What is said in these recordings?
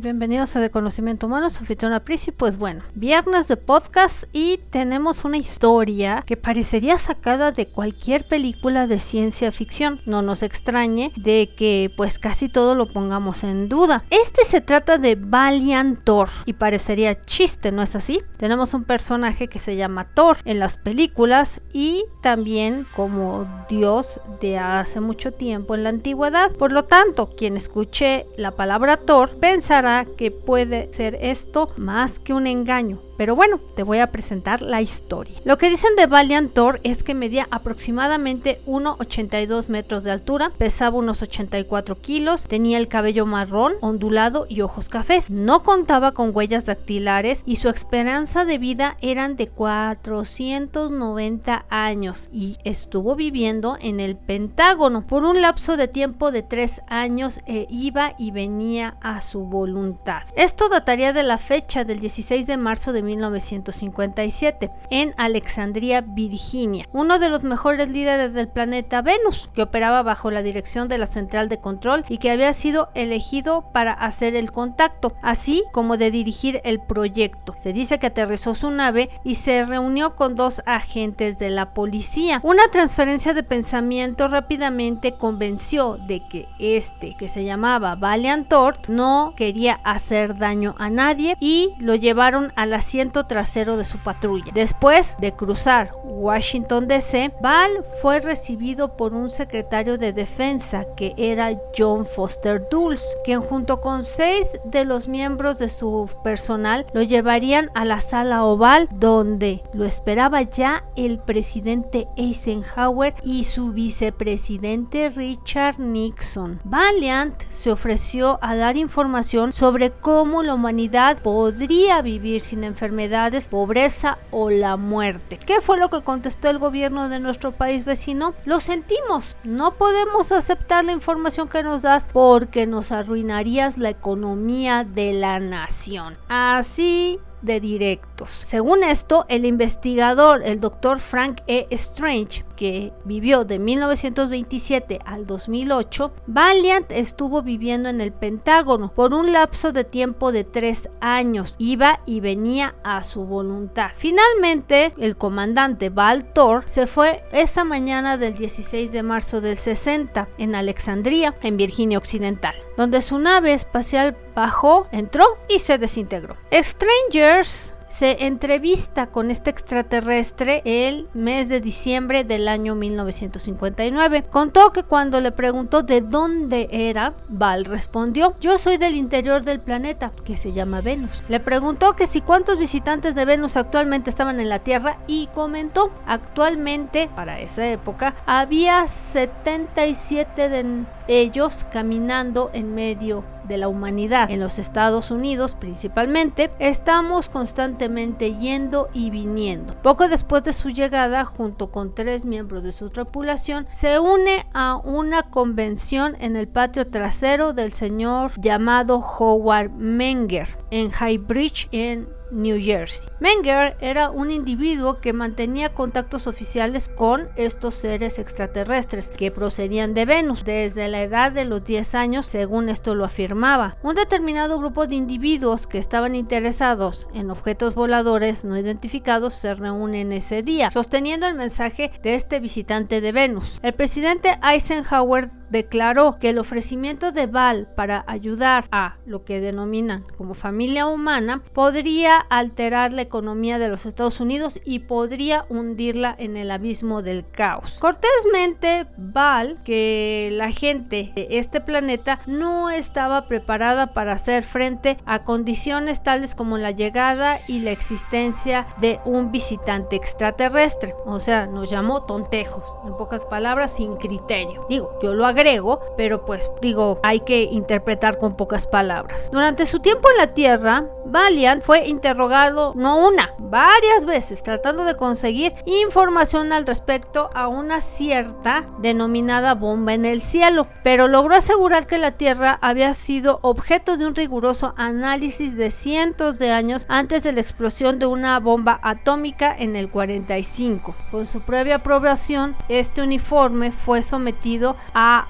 Bienvenidos a De Conocimiento Humano, su anfitriona Pris pues bueno, viernes de podcast y tenemos una historia que parecería sacada de cualquier película de ciencia ficción. No nos extrañe de que pues casi todo lo pongamos en duda. Este se trata de Valiant Thor y parecería chiste, ¿no es así? Tenemos un personaje que se llama Thor en las películas y también como dios de hace mucho tiempo en la antigüedad. Por lo tanto, quien escuche la palabra Thor pensará que puede ser esto más que un engaño. Pero bueno, te voy a presentar la historia. Lo que dicen de Valiant Thor es que medía aproximadamente 1,82 metros de altura, pesaba unos 84 kilos, tenía el cabello marrón, ondulado y ojos cafés. No contaba con huellas dactilares y su esperanza de vida eran de 490 años y estuvo viviendo en el Pentágono por un lapso de tiempo de 3 años e iba y venía a su voluntad. Esto dataría de la fecha del 16 de marzo de 1957 en Alexandria, Virginia, uno de los mejores líderes del planeta Venus, que operaba bajo la dirección de la central de control y que había sido elegido para hacer el contacto, así como de dirigir el proyecto. Se dice que aterrizó su nave y se reunió con dos agentes de la policía. Una transferencia de pensamiento rápidamente convenció de que este, que se llamaba Valiant Thor, no quería hacer daño a nadie y lo llevaron a la trasero de su patrulla. Después de cruzar Washington DC, Val fue recibido por un secretario de defensa que era John Foster Dulles, quien junto con seis de los miembros de su personal lo llevarían a la sala oval donde lo esperaba ya el presidente Eisenhower y su vicepresidente Richard Nixon. Valiant se ofreció a dar información sobre cómo la humanidad podría vivir sin enfermedad enfermedades, pobreza o la muerte. ¿Qué fue lo que contestó el gobierno de nuestro país vecino? Lo sentimos, no podemos aceptar la información que nos das porque nos arruinarías la economía de la nación. Así de directos. Según esto, el investigador, el doctor Frank E. Strange, que vivió de 1927 al 2008, Valiant estuvo viviendo en el Pentágono por un lapso de tiempo de tres años. Iba y venía a su voluntad. Finalmente, el comandante Val Thor se fue esa mañana del 16 de marzo del 60 en Alexandria, en Virginia Occidental, donde su nave espacial bajó, entró y se desintegró. Strangers se entrevista con este extraterrestre el mes de diciembre del año 1959. Contó que cuando le preguntó de dónde era, Val respondió, yo soy del interior del planeta, que se llama Venus. Le preguntó que si cuántos visitantes de Venus actualmente estaban en la Tierra y comentó, actualmente, para esa época, había 77 de ellos caminando en medio de la humanidad. En los Estados Unidos principalmente, estamos constantemente yendo y viniendo. Poco después de su llegada, junto con tres miembros de su tripulación, se une a una convención en el patio trasero del señor llamado Howard Menger en High Bridge en New Jersey. Menger era un individuo que mantenía contactos oficiales con estos seres extraterrestres que procedían de Venus desde la edad de los 10 años, según esto lo afirmaba. Un determinado grupo de individuos que estaban interesados en objetos voladores no identificados se reúnen ese día, sosteniendo el mensaje de este visitante de Venus. El presidente Eisenhower declaró que el ofrecimiento de Val para ayudar a lo que denominan como familia humana podría alterar la economía de los Estados Unidos y podría hundirla en el abismo del caos. Cortésmente, Val, que la gente de este planeta no estaba preparada para hacer frente a condiciones tales como la llegada y la existencia de un visitante extraterrestre. O sea, nos llamó tontejos, en pocas palabras, sin criterio. Digo, yo lo agradezco pero pues digo, hay que interpretar con pocas palabras. Durante su tiempo en la Tierra, Valiant fue interrogado no una, varias veces, tratando de conseguir información al respecto a una cierta denominada bomba en el cielo, pero logró asegurar que la Tierra había sido objeto de un riguroso análisis de cientos de años antes de la explosión de una bomba atómica en el 45. Con su previa aprobación, este uniforme fue sometido a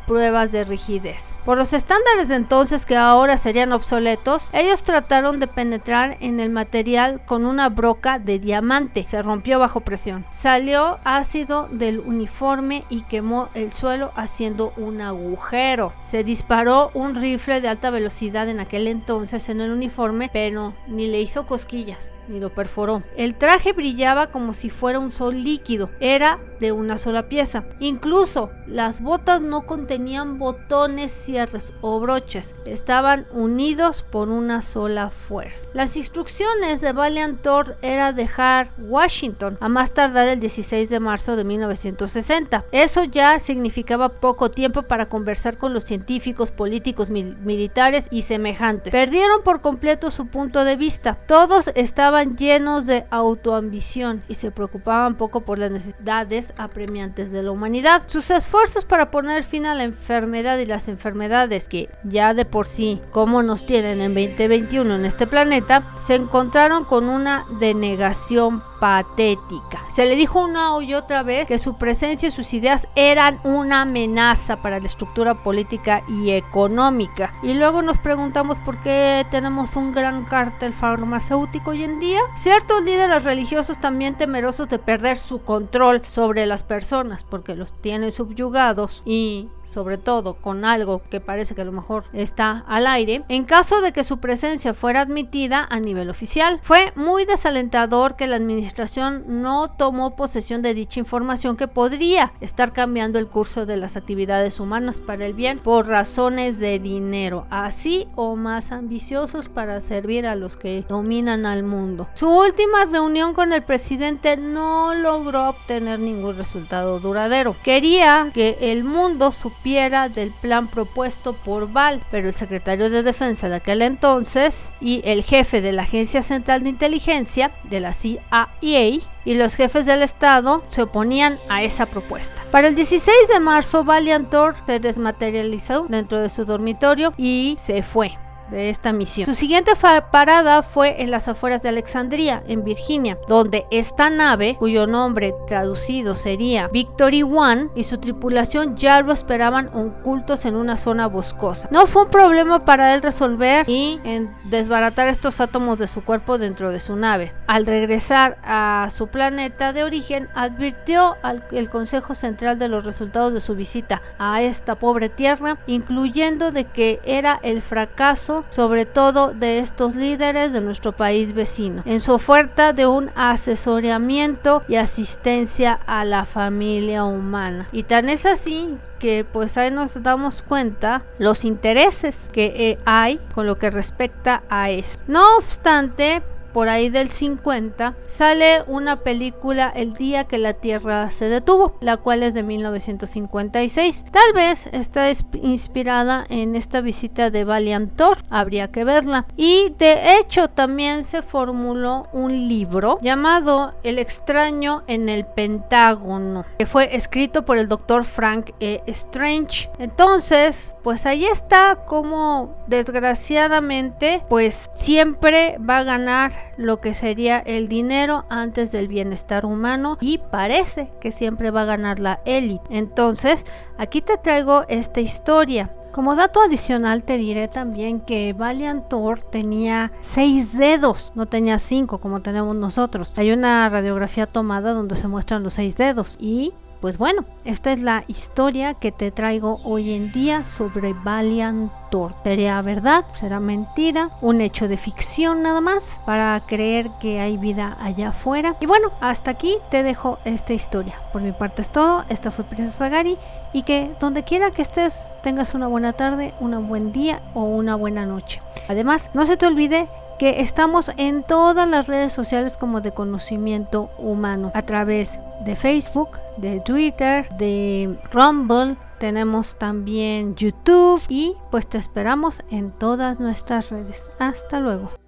pruebas de rigidez. Por los estándares de entonces que ahora serían obsoletos, ellos trataron de penetrar en el material con una broca de diamante. Se rompió bajo presión. Salió ácido del uniforme y quemó el suelo haciendo un agujero. Se disparó un rifle de alta velocidad en aquel entonces en el uniforme, pero ni le hizo cosquillas ni lo perforó. El traje brillaba como si fuera un sol líquido. Era de una sola pieza. Incluso las botas no contenían botones, cierres o broches. Estaban unidos por una sola fuerza. Las instrucciones de Valiant Thor era dejar Washington a más tardar el 16 de marzo de 1960. Eso ya significaba poco tiempo para conversar con los científicos, políticos, militares y semejantes. Perdieron por completo su punto de vista. Todos estaban llenos de autoambición y se preocupaban poco por las necesidades apremiantes de la humanidad. Sus esfuerzos para poner fin a la enfermedad y las enfermedades que ya de por sí, como nos tienen en 2021 en este planeta, se encontraron con una denegación patética. Se le dijo una y otra vez que su presencia y sus ideas eran una amenaza para la estructura política y económica. Y luego nos preguntamos por qué tenemos un gran cártel farmacéutico hoy en día. Ciertos líderes religiosos también temerosos de perder su control sobre las personas porque los tienen subyugados y sobre todo con algo que parece que a lo mejor está al aire, en caso de que su presencia fuera admitida a nivel oficial. Fue muy desalentador que la administración no tomó posesión de dicha información que podría estar cambiando el curso de las actividades humanas para el bien por razones de dinero, así o más ambiciosos para servir a los que dominan al mundo. Su última reunión con el presidente no logró obtener ningún resultado duradero. Quería que el mundo supiera del plan propuesto por Val, pero el secretario de Defensa de aquel entonces y el jefe de la Agencia Central de Inteligencia de la CIA y los jefes del Estado se oponían a esa propuesta. Para el 16 de marzo, Valiantor se desmaterializó dentro de su dormitorio y se fue de esta misión. Su siguiente parada fue en las afueras de Alexandria, en Virginia, donde esta nave, cuyo nombre traducido sería Victory One, y su tripulación ya lo esperaban ocultos en una zona boscosa. No fue un problema para él resolver y desbaratar estos átomos de su cuerpo dentro de su nave. Al regresar a su planeta de origen, advirtió al Consejo Central de los resultados de su visita a esta pobre tierra, incluyendo de que era el fracaso sobre todo de estos líderes de nuestro país vecino, en su oferta de un asesoramiento y asistencia a la familia humana. Y tan es así que pues ahí nos damos cuenta los intereses que eh, hay con lo que respecta a eso. No obstante, por ahí del 50, sale una película El día que la Tierra se detuvo, la cual es de 1956. Tal vez está inspirada en esta visita de Valiant Thor, habría que verla. Y de hecho también se formuló un libro llamado El extraño en el Pentágono, que fue escrito por el doctor Frank E. Strange. Entonces, pues ahí está como desgraciadamente, pues siempre va a ganar lo que sería el dinero antes del bienestar humano y parece que siempre va a ganar la élite. Entonces, aquí te traigo esta historia. Como dato adicional te diré también que Valiant Thor tenía seis dedos, no tenía cinco como tenemos nosotros. Hay una radiografía tomada donde se muestran los seis dedos y pues bueno, esta es la historia que te traigo hoy en día sobre Valiant Thor. ¿Sería verdad? ¿Será mentira? ¿Un hecho de ficción nada más? Para creer que hay vida allá afuera. Y bueno, hasta aquí te dejo esta historia. Por mi parte es todo. Esta fue Princesa Gary. Y que donde quiera que estés tengas una buena tarde, un buen día o una buena noche. Además, no se te olvide que estamos en todas las redes sociales como de conocimiento humano, a través de Facebook, de Twitter, de Rumble, tenemos también YouTube y pues te esperamos en todas nuestras redes. Hasta luego.